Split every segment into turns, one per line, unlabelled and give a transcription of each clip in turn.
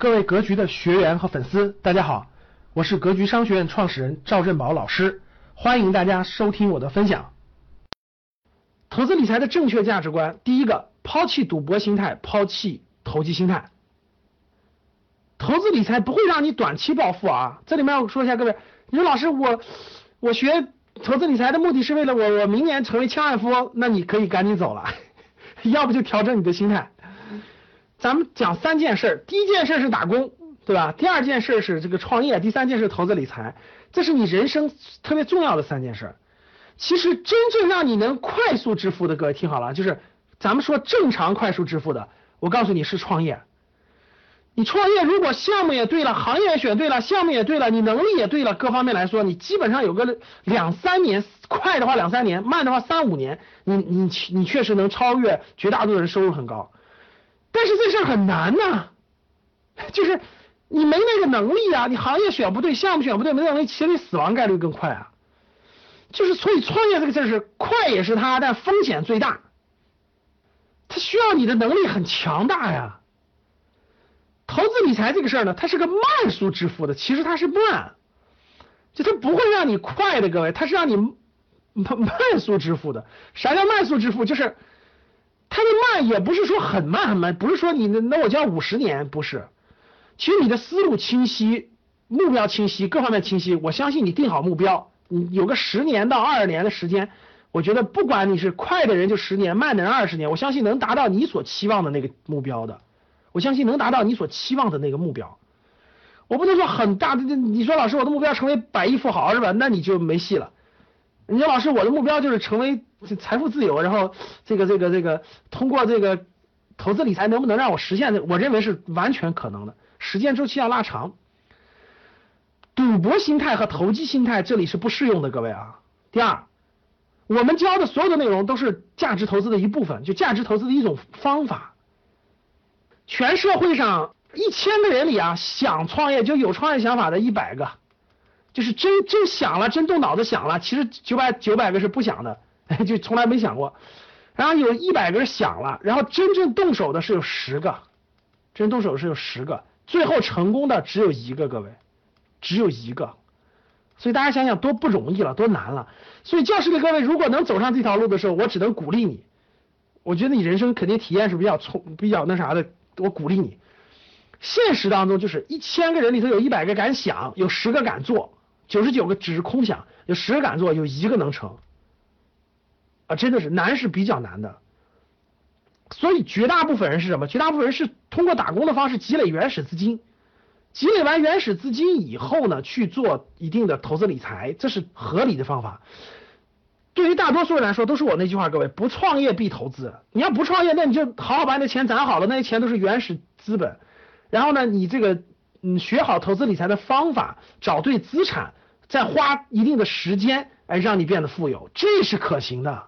各位格局的学员和粉丝，大家好，我是格局商学院创始人赵振宝老师，欢迎大家收听我的分享。投资理财的正确价值观，第一个，抛弃赌博心态，抛弃投机心态。投资理财不会让你短期暴富啊！这里面要说一下，各位，你说老师，我我学投资理财的目的是为了我我明年成为千万富翁，那你可以赶紧走了，要不就调整你的心态。咱们讲三件事，第一件事是打工，对吧？第二件事是这个创业，第三件事投资理财，这是你人生特别重要的三件事。其实真正让你能快速致富的，各位听好了，就是咱们说正常快速致富的，我告诉你是创业。你创业如果项目也对了，行业选对了，项目也对了，你能力也对了，各方面来说，你基本上有个两三年，快的话两三年，慢的话三五年，你你你确实能超越绝大多数人，收入很高。但是这事儿很难呐，就是你没那个能力啊，你行业选不对，项目选不对，没能力，其实你死亡概率更快啊。就是所以创业这个事儿是快也是它，但风险最大。它需要你的能力很强大呀。投资理财这个事儿呢，它是个慢速致富的，其实它是慢，就它不会让你快的，各位，它是让你慢慢速致富的。啥叫慢速致富？就是。它的慢也不是说很慢很慢，不是说你那那我就要五十年，不是。其实你的思路清晰，目标清晰，各方面清晰，我相信你定好目标，你有个十年到二十年的时间，我觉得不管你是快的人就十年，慢的人二十年，我相信能达到你所期望的那个目标的，我相信能达到你所期望的那个目标。我不能说很大的，你说老师我的目标成为百亿富豪是吧？那你就没戏了。你说老师我的目标就是成为。财富自由，然后这个这个这个通过这个投资理财能不能让我实现？我认为是完全可能的，时间周期要拉长。赌博心态和投机心态这里是不适用的，各位啊。第二，我们教的所有的内容都是价值投资的一部分，就价值投资的一种方法。全社会上一千个人里啊，想创业就有创业想法的一百个，就是真真想了，真动脑子想了，其实九百九百个是不想的。就从来没想过，然后有一百个人想了，然后真正动手的是有十个，真动手的是有十个，最后成功的只有一个，各位，只有一个，所以大家想想多不容易了，多难了。所以教室里各位如果能走上这条路的时候，我只能鼓励你，我觉得你人生肯定体验是比较冲，比较那啥的，我鼓励你。现实当中就是一千个人里头有一百个敢想，有十个敢做，九十九个只是空想，有十个敢做，有一个能成。啊，真的是难是比较难的，所以绝大部分人是什么？绝大部分人是通过打工的方式积累原始资金，积累完原始资金以后呢，去做一定的投资理财，这是合理的方法。对于大多数人来说，都是我那句话，各位，不创业必投资。你要不创业，那你就好好把你的钱攒好了，那些钱都是原始资本。然后呢，你这个嗯，学好投资理财的方法，找对资产，再花一定的时间，哎，让你变得富有，这是可行的。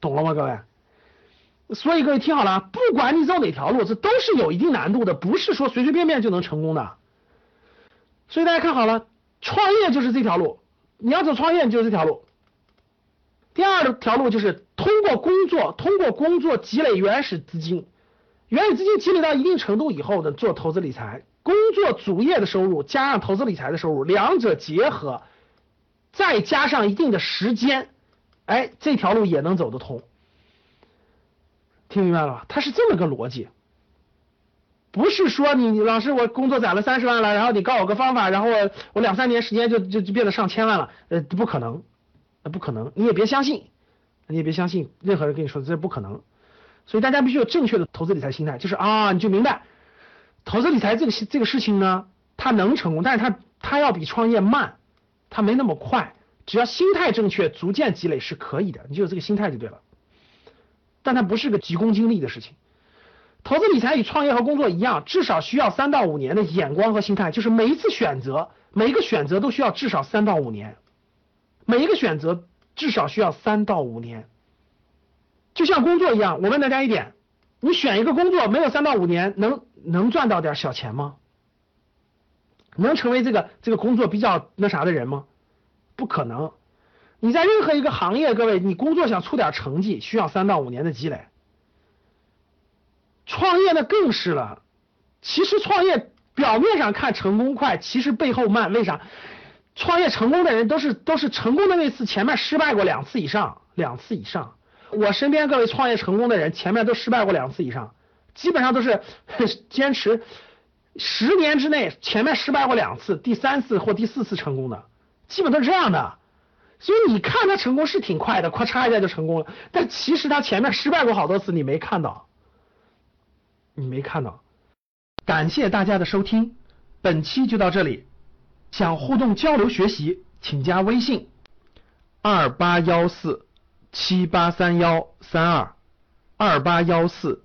懂了吗，各位？所以各位听好了，不管你走哪条路，这都是有一定难度的，不是说随随便便就能成功的。所以大家看好了，创业就是这条路，你要走创业就是这条路。第二条路就是通过工作，通过工作积累原始资金，原始资金积累到一定程度以后呢，做投资理财，工作主业的收入加上投资理财的收入，两者结合，再加上一定的时间。哎，这条路也能走得通，听明白了吧？它是这么个逻辑，不是说你老师我工作攒了三十万了，然后你告我个方法，然后我我两三年时间就就就变得上千万了，呃，不可能，不可能，你也别相信，你也别相信任何人跟你说这不可能，所以大家必须有正确的投资理财心态，就是啊，你就明白，投资理财这个这个事情呢，它能成功，但是它它要比创业慢，它没那么快。只要心态正确，逐渐积累是可以的，你就有这个心态就对了。但它不是个急功近利的事情。投资理财与创业和工作一样，至少需要三到五年的眼光和心态，就是每一次选择，每一个选择都需要至少三到五年，每一个选择至少需要三到五年。就像工作一样，我问大家一点：你选一个工作，没有三到五年，能能赚到点小钱吗？能成为这个这个工作比较那啥的人吗？不可能！你在任何一个行业，各位，你工作想出点成绩，需要三到五年的积累。创业那更是了。其实创业表面上看成功快，其实背后慢。为啥？创业成功的人都是都是成功的那次前面失败过两次以上，两次以上。我身边各位创业成功的人，前面都失败过两次以上，基本上都是 坚持十年之内前面失败过两次，第三次或第四次成功的，基本都是这样的。所以你看他成功是挺快的，咔嚓一下就成功了，但其实他前面失败过好多次，你没看到，你没看到。感谢大家的收听，本期就到这里。想互动交流学习，请加微信二八幺四七八三幺三二二八幺四